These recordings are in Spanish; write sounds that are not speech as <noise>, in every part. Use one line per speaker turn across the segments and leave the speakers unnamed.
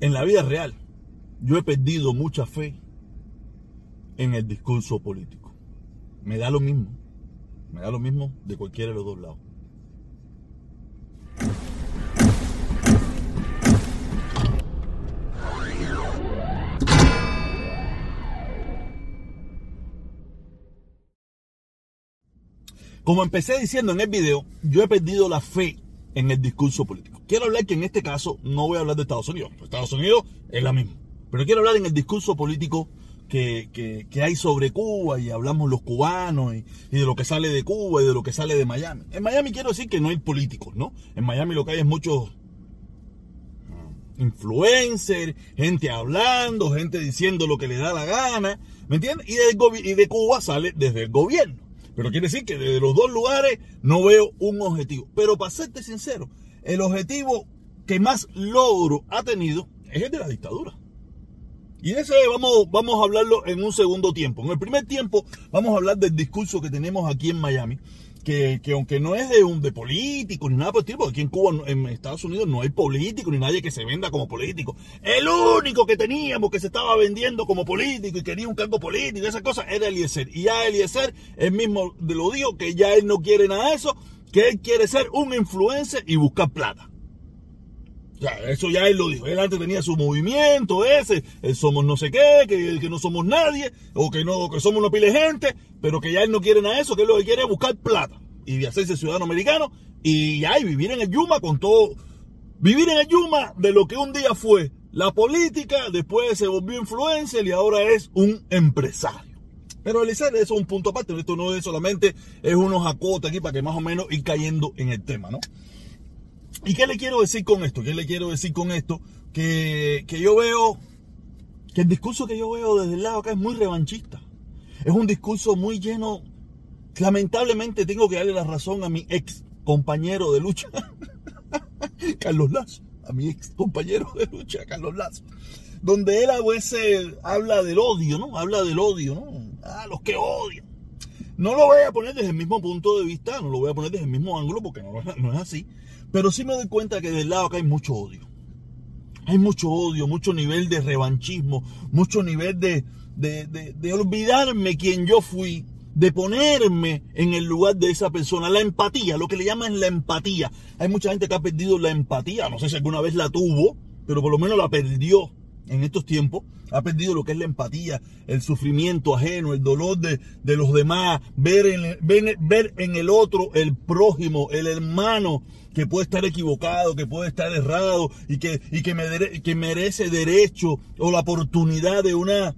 en la vida real, yo he perdido mucha fe en el discurso político. Me da lo mismo. Me da lo mismo de cualquiera de los dos lados. Como empecé diciendo en el video, yo he perdido la fe en el discurso político. Quiero hablar que en este caso no voy a hablar de Estados Unidos. Estados Unidos es la misma. Pero quiero hablar en el discurso político que, hay sobre Cuba y hablamos los cubanos y, de lo que sale de Cuba y de lo que sale de Miami. En Miami quiero decir que no hay políticos, ¿no? En Miami lo que hay es muchos influencers, gente hablando, gente diciendo lo que le da la gana, ¿me entiendes? Y de, y de Cuba sale desde el gobierno. Pero quiere decir que desde los dos lugares no veo un objetivo. Pero para serte sincero, el objetivo que más logro ha tenido es el de la dictadura. Y ese vamos, vamos a hablarlo en un segundo tiempo. En el primer tiempo vamos a hablar del discurso que tenemos aquí en Miami, que, aunque no es de un de político ni nada por el tipo, aquí en Cuba, en Estados Unidos no hay político ni nadie que se venda como político. El único que teníamos que se estaba vendiendo como político y quería un cargo político, esa cosa, era Eliezer. Y ya Eliezer, él mismo lo dijo, que ya él no quiere nada de eso, que él quiere ser un influencer y buscar plata. Ya, eso ya él lo dijo. Él antes tenía su movimiento ese, el somos no sé qué, que, no somos nadie, o que no, que somos una pila de gente, pero que ya él no quiere nada de eso, que lo que quiere es buscar plata y hacerse ciudadano americano y ya, vivir en el Yuma con todo. Vivir en el Yuma de lo que un día fue la política, después se volvió influencer y ahora es un empresario. Pero Eliezer, eso es un punto aparte, esto no es solamente, es unos acotes aquí para que más o menos ir cayendo en el tema, ¿no? ¿Y qué le quiero decir con esto? ¿Qué le quiero decir con esto? Que, yo veo, que el discurso que yo veo desde el lado acá es muy revanchista. Es un discurso muy lleno, lamentablemente tengo que darle la razón a mi ex compañero de lucha, <laughs> Carlos Lazo, a mi ex compañero de lucha, Carlos Lazo, donde él a veces habla del odio, ¿no? Habla del odio, ¿no? Ah, los que odian. No lo voy a poner desde el mismo punto de vista, no lo voy a poner desde el mismo ángulo porque no es así. Pero sí me doy cuenta que del lado acá hay mucho odio. Hay mucho odio, mucho nivel de revanchismo, mucho nivel de, de, olvidarme quién yo fui, de ponerme en el lugar de esa persona. La empatía, lo que le llaman la empatía. Hay mucha gente que ha perdido la empatía. No sé si alguna vez la tuvo, pero por lo menos la perdió en estos tiempos. Ha perdido lo que es la empatía, el sufrimiento ajeno, el dolor de, los demás, ver en, ver en el otro el prójimo, el hermano, que puede estar equivocado, que puede estar errado y que, y que, que merece derecho o la oportunidad de una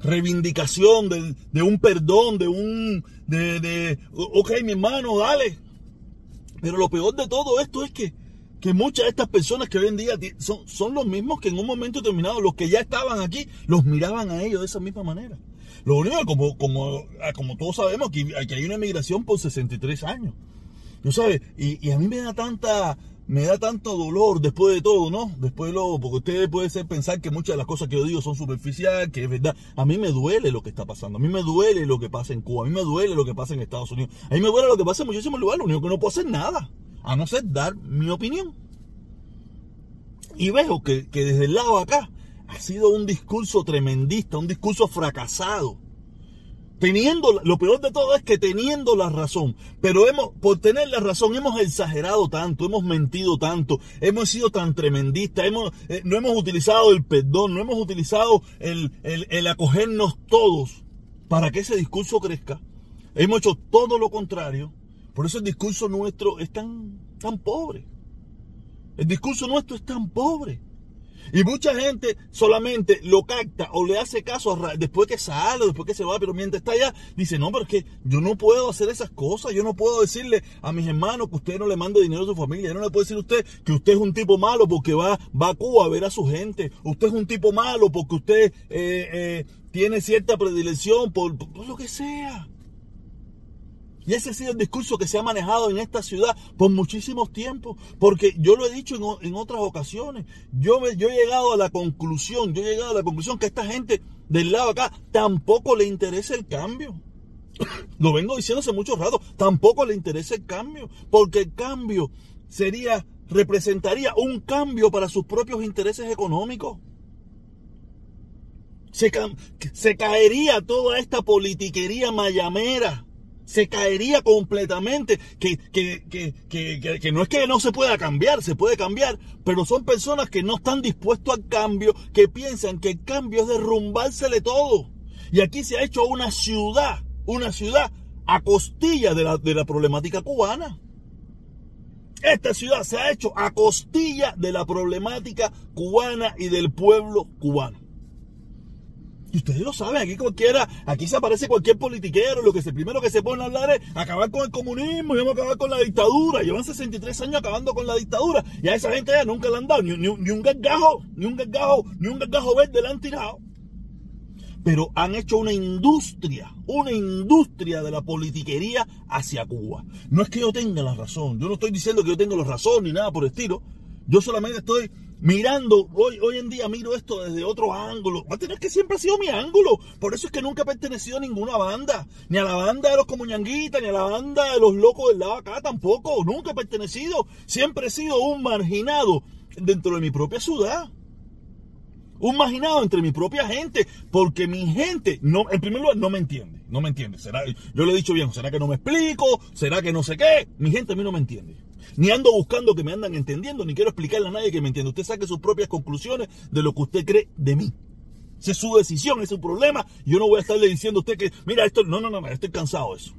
reivindicación, de, un perdón, de un, de, de, ok, mi hermano, dale. Pero lo peor de todo esto es que, que muchas de estas personas que hoy en día son, son los mismos que en un momento determinado, los que ya estaban aquí, los miraban a ellos de esa misma manera. Lo único, como, como, como todos sabemos, que, que hay una emigración por 63 años. ¿No sabes? Y, a mí me da tanta, me da tanto dolor después de todo, ¿no? Después de lo, porque ustedes pueden ser pensar que muchas de las cosas que yo digo son superficiales, que es verdad. A mí me duele lo que está pasando, a mí me duele lo que pasa en Cuba, a mí me duele lo que pasa en Estados Unidos, a mí me duele lo que pasa en muchísimos lugares, lo único que no puedo hacer nada, a no ser dar mi opinión. Y veo que, que desde el lado acá ha sido un discurso tremendista, un discurso fracasado teniendo, lo peor de todo es que teniendo la razón, pero hemos, por tener la razón, hemos exagerado tanto, hemos mentido tanto, hemos sido tan tremendistas, hemos, eh, no hemos utilizado el perdón, no hemos utilizado el, el, acogernos todos para que ese discurso crezca. Hemos hecho todo lo contrario. Por eso el discurso nuestro es tan, tan pobre. El discurso nuestro es tan pobre. Y mucha gente solamente lo capta o le hace caso después que sale, después que se va, pero mientras está allá, dice, no, pero es que yo no puedo hacer esas cosas, yo no puedo decirle a mis hermanos que usted no le mande dinero a su familia, yo no le puedo decir a usted que usted es un tipo malo porque va, va a Cuba a ver a su gente, usted es un tipo malo porque usted eh, eh, tiene cierta predilección por lo que sea. Y ese ha sido el discurso que se ha manejado en esta ciudad por muchísimos tiempos, porque yo lo he dicho en, otras ocasiones. Yo, yo he llegado a la conclusión, yo he llegado a la conclusión que a esta gente del lado acá tampoco le interesa el cambio. <coughs> lo vengo diciendo hace mucho rato, tampoco le interesa el cambio, porque el cambio sería representaría un cambio para sus propios intereses económicos. Se, se caería toda esta politiquería mayamera se caería completamente. Que, que, que, que, no es que no se pueda cambiar, se puede cambiar, pero son personas que no están dispuestos al cambio, que piensan que el cambio es derrumbársele todo. Y aquí se ha hecho una ciudad, una ciudad a costilla de la, de la problemática cubana. Esta ciudad se ha hecho a costilla de la problemática cubana y del pueblo cubano. Y ustedes lo saben, aquí cualquiera, aquí se aparece cualquier politiquero, lo que primero que se pone a hablar es acabar con el comunismo y vamos a acabar con la dictadura. Llevan 63 años acabando con la dictadura y a esa gente ya nunca le han dado ni, un gargajo, ni un gargajo, ni un gargajo verde le han tirado. Pero han hecho una industria, una industria de la politiquería hacia Cuba. No es que yo tenga la razón, yo no estoy diciendo que yo tenga la razón ni nada por el estilo. Yo solamente estoy mirando, hoy, hoy en día miro esto desde otro ángulo. Va a tener que siempre ha sido mi ángulo. Por eso es que nunca he pertenecido a ninguna banda. Ni a la banda de los comuñanguitas, ni a la banda de los locos del lado acá tampoco. Nunca he pertenecido. Siempre he sido un marginado dentro de mi propia ciudad. Un marginado entre mi propia gente. Porque mi gente, no, en primer lugar, no me entiende. No me entiende. ¿Será, yo le he dicho bien, ¿será que no me explico? ¿Será que no sé qué? Mi gente a mí no me entiende. Ni ando buscando que me andan entendiendo, ni quiero explicarle a nadie que me entienda. Usted saque sus propias conclusiones de lo que usted cree de mí. Esa es su decisión, es su problema. Yo no voy a estarle diciendo a usted que, mira, esto, no, no, no, estoy cansado de eso.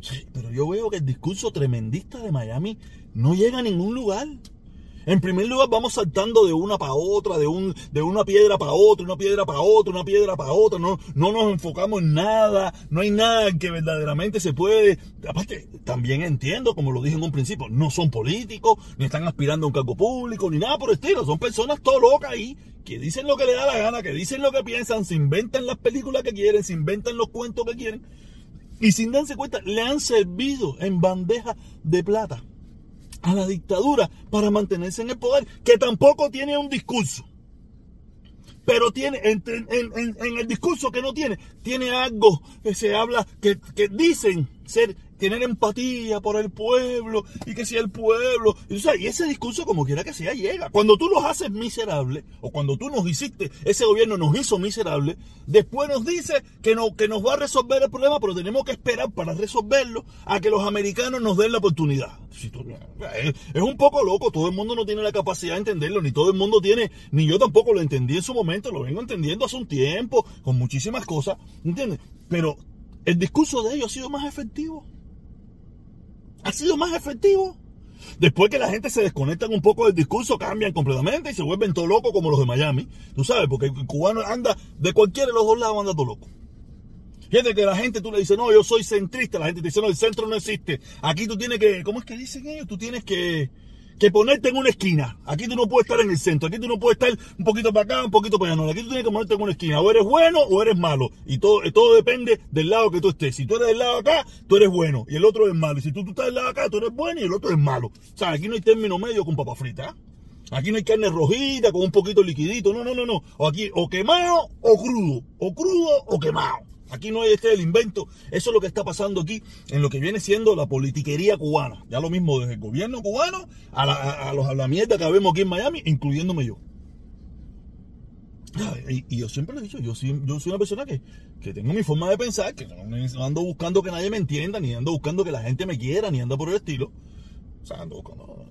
Sí, pero yo veo que el discurso tremendista de Miami no llega a ningún lugar. En primer lugar, vamos saltando de una para otra, de, un, de una piedra para otra, una piedra para otra, una piedra para otra. No, no nos enfocamos en nada. No hay nada que verdaderamente se puede. Aparte, también entiendo, como lo dije en un principio, no son políticos, ni están aspirando a un cargo público, ni nada por el estilo. Son personas todo locas ahí, que dicen lo que les da la gana, que dicen lo que piensan, se inventan las películas que quieren, se inventan los cuentos que quieren. Y sin darse cuenta, le han servido en bandeja de plata a la dictadura para mantenerse en el poder, que tampoco tiene un discurso. Pero tiene, en, el discurso que no tiene, tiene algo que se habla, que, que dicen ser tener empatía por el pueblo y que si el pueblo. Y, y ese discurso, como quiera que sea, llega. Cuando tú los haces miserables, o cuando tú nos hiciste, ese gobierno nos hizo miserables, después nos dice que, no, que nos va a resolver el problema, pero tenemos que esperar para resolverlo a que los americanos nos den la oportunidad. Es un poco loco, todo el mundo no tiene la capacidad de entenderlo, ni todo el mundo tiene, ni yo tampoco lo entendí en su momento, lo vengo entendiendo hace un tiempo, con muchísimas cosas, ¿entiendes? Pero el discurso de ellos ha sido más efectivo ha sido más efectivo. Después que la gente se desconecta un poco del discurso, cambian completamente y se vuelven todo locos como los de Miami. Tú sabes, porque el cubano anda de cualquiera de los dos lados, anda todo loco. Fíjate que la gente tú le dices, no, yo soy centrista. La gente te dice, no, el centro no existe. Aquí tú tienes que, ¿cómo es que dicen ellos? Tú tienes que, que ponerte en una esquina. Aquí tú no puedes estar en el centro, aquí tú no puedes estar un poquito para acá, un poquito para allá. Aquí tú tienes que ponerte en una esquina. O eres bueno o eres malo. Y todo, todo depende del lado que tú estés. Si tú eres del lado acá, tú eres bueno y el otro es malo. Y si tú, tú estás del lado acá, tú eres bueno y el otro es malo. O sea, aquí no hay término medio con papa frita. Aquí no hay carne rojita con un poquito liquidito. No, no, no, no. O aquí, o quemado o crudo. O crudo o quemado. Aquí no hay este el invento. Eso es lo que está pasando aquí en lo que viene siendo la politiquería cubana. Ya lo mismo desde el gobierno cubano a, los, a la mierda que vemos aquí en Miami, incluyéndome yo. Y, yo siempre lo he dicho, yo soy, yo soy una persona que, tengo mi forma de pensar, que no ando buscando que nadie me entienda, ni ando buscando que la gente me quiera, ni ando por el estilo. O sea, ando buscando,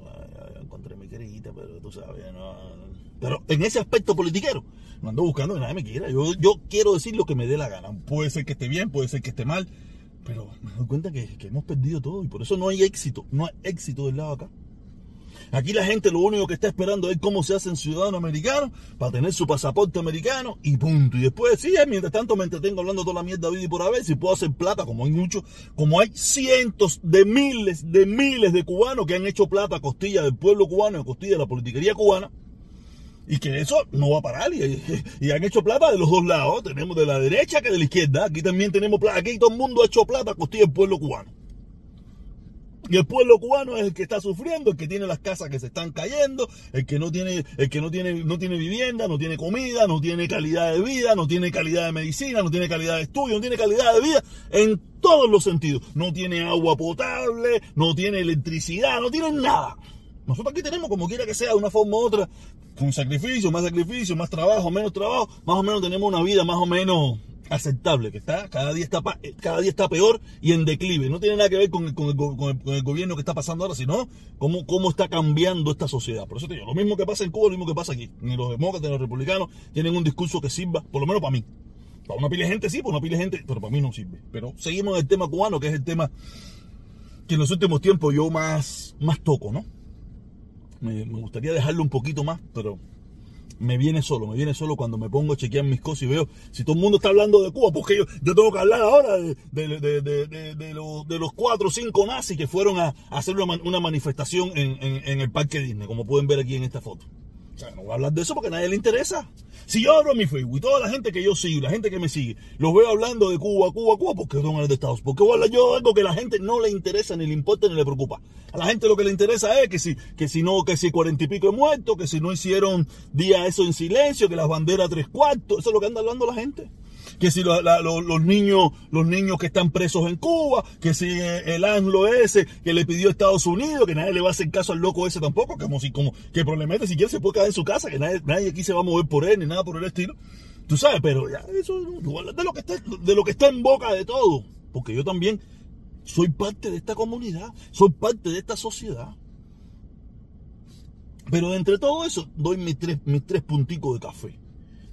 encontré mi querida, pero tú sabes, no, pero en ese aspecto politiquero, no ando buscando que nadie me quiera. Yo, yo quiero decir lo que me dé la gana. Puede ser que esté bien, puede ser que esté mal, pero me doy cuenta que, hemos perdido todo y por eso no hay éxito. No hay éxito del lado acá. Aquí la gente lo único que está esperando es cómo se hacen ciudadanos americanos para tener su pasaporte americano y punto. Y después, sí, mientras tanto me entretengo hablando toda la mierda vida y por haber, si puedo hacer plata, como hay muchos, como hay cientos de miles de miles de cubanos que han hecho plata a costilla del pueblo cubano y a costilla de la politiquería cubana y que eso no va a parar. Y, han hecho plata de los dos lados. Tenemos de la derecha que de la izquierda. Aquí también tenemos plata. Aquí todo el mundo ha hecho plata a costilla del pueblo cubano. Y el pueblo cubano es el que está sufriendo, el que tiene las casas que se están cayendo, el que no tiene, el que no tiene, no tiene vivienda, no tiene comida, no tiene calidad de vida, no tiene calidad de medicina, no tiene calidad de estudio, no tiene calidad de vida en todos los sentidos. No tiene agua potable, no tiene electricidad, no tiene nada. Nosotros aquí tenemos, como quiera que sea, de una forma u otra, con sacrificio, más sacrificio, más trabajo, menos trabajo, más o menos tenemos una vida más o menos aceptable, que está cada día está cada día está peor y en declive. No tiene nada que ver con el, con el, gobierno que está pasando ahora, sino cómo, cómo está cambiando esta sociedad. Por eso te digo, lo mismo que pasa en Cuba, lo mismo que pasa aquí. Ni los demócratas ni los republicanos tienen un discurso que sirva, por lo menos para mí. Para una pila de gente sí, para una pila de gente, pero para mí no sirve. Pero seguimos en el tema cubano, que es el tema que en los últimos tiempos yo más, más toco, ¿no? Me, gustaría dejarlo un poquito más, pero me viene solo, me viene solo cuando me pongo a chequear mis cosas y veo si todo el mundo está hablando de Cuba, porque yo, yo tengo que hablar ahora de, de, los, cuatro o cinco nazis que fueron a, hacer una, manifestación en, en, el Parque Disney, como pueden ver aquí en esta foto. O sea, no voy a hablar de eso porque a nadie le interesa. Si yo abro mi Facebook y toda la gente que yo sigo, la gente que me sigue, los veo hablando de Cuba, Cuba, Cuba, porque son de Estados Porque voy a hablar yo algo que a la gente no le interesa, ni le importa, ni le preocupa. A la gente lo que le interesa es que si, que si no, que si cuarenta y pico de muertos, que si no hicieron día eso en silencio, que las banderas tres cuartos, eso es lo que anda hablando la gente que si los, niños, los niños que están presos en Cuba, que si el anglo ese que le pidió a Estados Unidos, que nadie le va a hacer caso al loco ese tampoco, como si, como, que probablemente si quiere se puede quedar en su casa, que nadie, nadie aquí se va a mover por él, ni nada por el estilo. Tú sabes, pero ya, eso, de lo que está, de lo que está en boca de todo. Porque yo también soy parte de esta comunidad, soy parte de esta sociedad. Pero entre todo eso, doy mis tres, mis tres punticos de café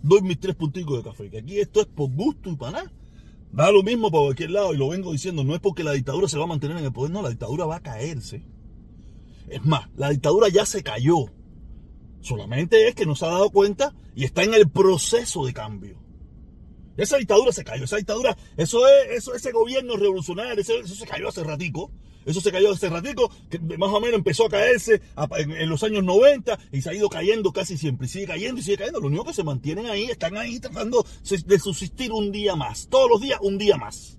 doy mis tres punticos de café. Que aquí esto es por gusto y para nada. Da lo mismo para cualquier lado y lo vengo diciendo. No es porque la dictadura se va a mantener en el poder, no, la dictadura va a caerse. Es más, la dictadura ya se cayó. Solamente es que no se ha dado cuenta y está en el proceso de cambio. Esa dictadura se cayó, esa dictadura, eso es, eso, ese gobierno revolucionario, eso, eso se cayó hace ratico. Eso se cayó hace ratico, que más o menos empezó a caerse en, los años 90 y se ha ido cayendo casi siempre. Y sigue cayendo y sigue cayendo. Lo único que se mantienen ahí, están ahí tratando de subsistir un día más. Todos los días, un día más.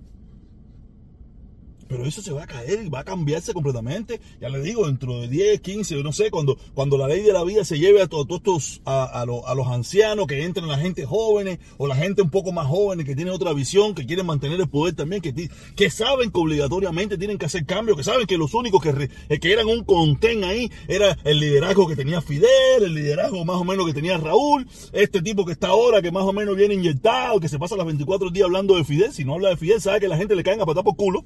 Pero eso se va a caer y va a cambiarse completamente. Ya le digo, dentro de 10, 15, no sé, cuando, cuando la ley de la vida se lleve a todos estos, a, los ancianos, que entren la gente jóvenes o la gente un poco más jóvenes que tienen otra visión, que quieren mantener el poder también, que, que saben que obligatoriamente tienen que hacer cambios, que saben que los únicos que, eh, que eran un contén ahí era el liderazgo que tenía Fidel, el liderazgo más o menos que tenía Raúl, este tipo que está ahora, que más o menos viene inyectado, que se pasa las 24 días hablando de Fidel. Si no habla de Fidel, sabe que la gente le caen a patar por culo.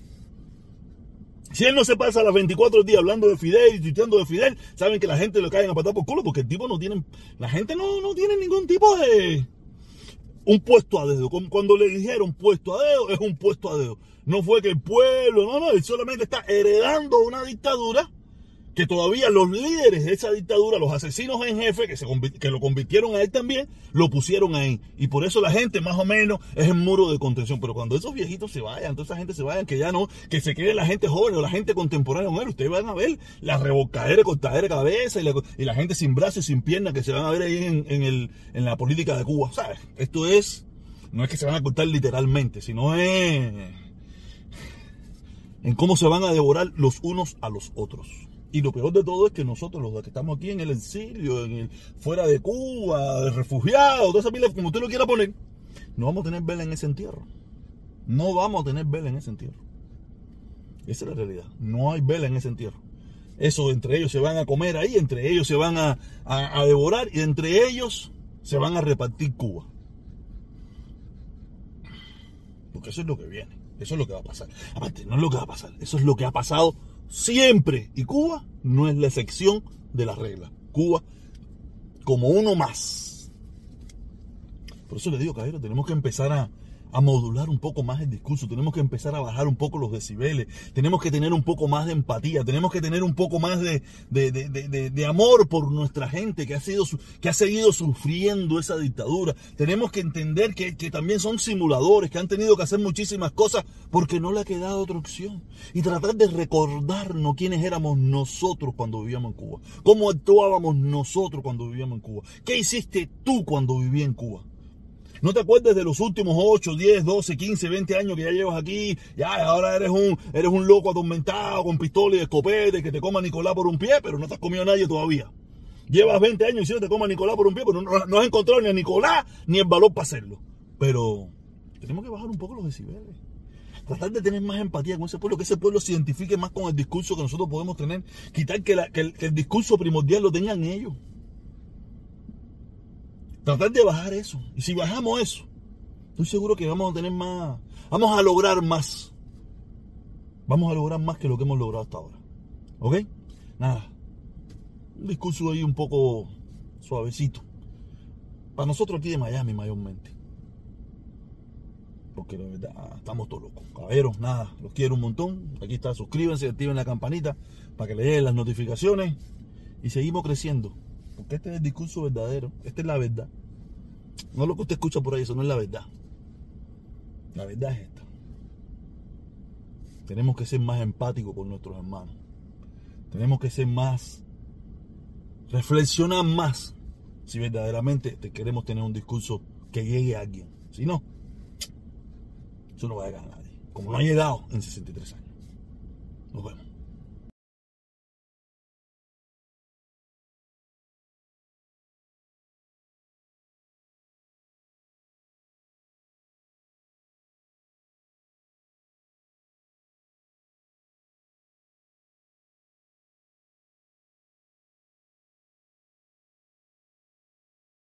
Si él no se pasa las 24 días hablando de Fidel y tuiteando de Fidel, saben que la gente le cae a patar por culo porque el tipo no tiene, la gente no, no tiene ningún tipo de un puesto a dedo. Cuando le dijeron puesto a dedo, es un puesto a dedo. No fue que el pueblo, no, no, él solamente está heredando una dictadura que todavía los líderes de esa dictadura, los asesinos en jefe, que, se, que lo convirtieron a él también, lo pusieron ahí. Y por eso la gente más o menos es el muro de contención. Pero cuando esos viejitos se vayan, toda esa gente se vayan, que ya no, que se quede la gente joven o la gente contemporánea con ustedes van a ver la rebocadera, cortadera de cabeza y la, gente sin brazos y sin piernas que se van a ver ahí en, en la política de Cuba. ¿Sabes? Esto es, no es que se van a cortar literalmente, sino es en cómo se van a devorar los unos a los otros. Y lo peor de todo es que nosotros, los que estamos aquí en el exilio, en el, fuera de Cuba, refugiados, toda esa pila, como usted lo quiera poner, no vamos a tener vela en ese entierro. No vamos a tener vela en ese entierro. Esa es la realidad. No hay vela en ese entierro. Eso entre ellos se van a comer ahí, entre ellos se van a, a devorar y entre ellos se van a repartir Cuba. Porque eso es lo que viene. Eso es lo que va a pasar. Aparte, no es lo que va a pasar. Eso es lo que ha pasado siempre. Y Cuba no es la excepción de la regla. Cuba como uno más. Por eso le digo, caballero, tenemos que empezar a, a modular un poco más el discurso, tenemos que empezar a bajar un poco los decibeles, tenemos que tener un poco más de empatía, tenemos que tener un poco más de, de, amor por nuestra gente que ha, sido, que ha seguido sufriendo esa dictadura. Tenemos que entender que, que también son simuladores, que han tenido que hacer muchísimas cosas porque no le ha quedado otra opción. Y tratar de recordarnos quiénes éramos nosotros cuando vivíamos en Cuba, cómo actuábamos nosotros cuando vivíamos en Cuba, qué hiciste tú cuando vivías en Cuba. No te acuerdes de los últimos 8, 10, 12, 15, 20 años que ya llevas aquí. Ya, ahora eres un, eres un loco atormentado con pistola y escopete que te coma Nicolás por un pie, pero no te has comido a nadie todavía. Llevas 20 años y si no te coma Nicolás por un pie, pero no, no has encontrado ni a Nicolás ni el valor para hacerlo. Pero tenemos que bajar un poco los decibeles. Tratar de tener más empatía con ese pueblo, que ese pueblo se identifique más con el discurso que nosotros podemos tener. Quitar que, el, que el discurso primordial lo tengan ellos. Tratar de bajar eso. Y si bajamos eso, estoy seguro que vamos a tener más, vamos a lograr más. Vamos a lograr más que lo que hemos logrado hasta ahora. ¿Ok? Nada. Un discurso ahí un poco suavecito. Para nosotros aquí de Miami mayormente. Porque la verdad, estamos todos locos. Caballeros, nada, los quiero un montón. Aquí está, suscríbanse, activen la campanita para que le lleguen las notificaciones. Y seguimos creciendo. Porque este es el discurso verdadero. Esta es la verdad. No lo que usted escucha por ahí, eso no es la verdad. La verdad es esta. Tenemos que ser más empáticos con nuestros hermanos. Tenemos que ser más, reflexionar más si verdaderamente queremos tener un discurso que llegue a alguien. Si no, eso no va a llegar a nadie. Como no ha llegado en 63 años. Nos vemos.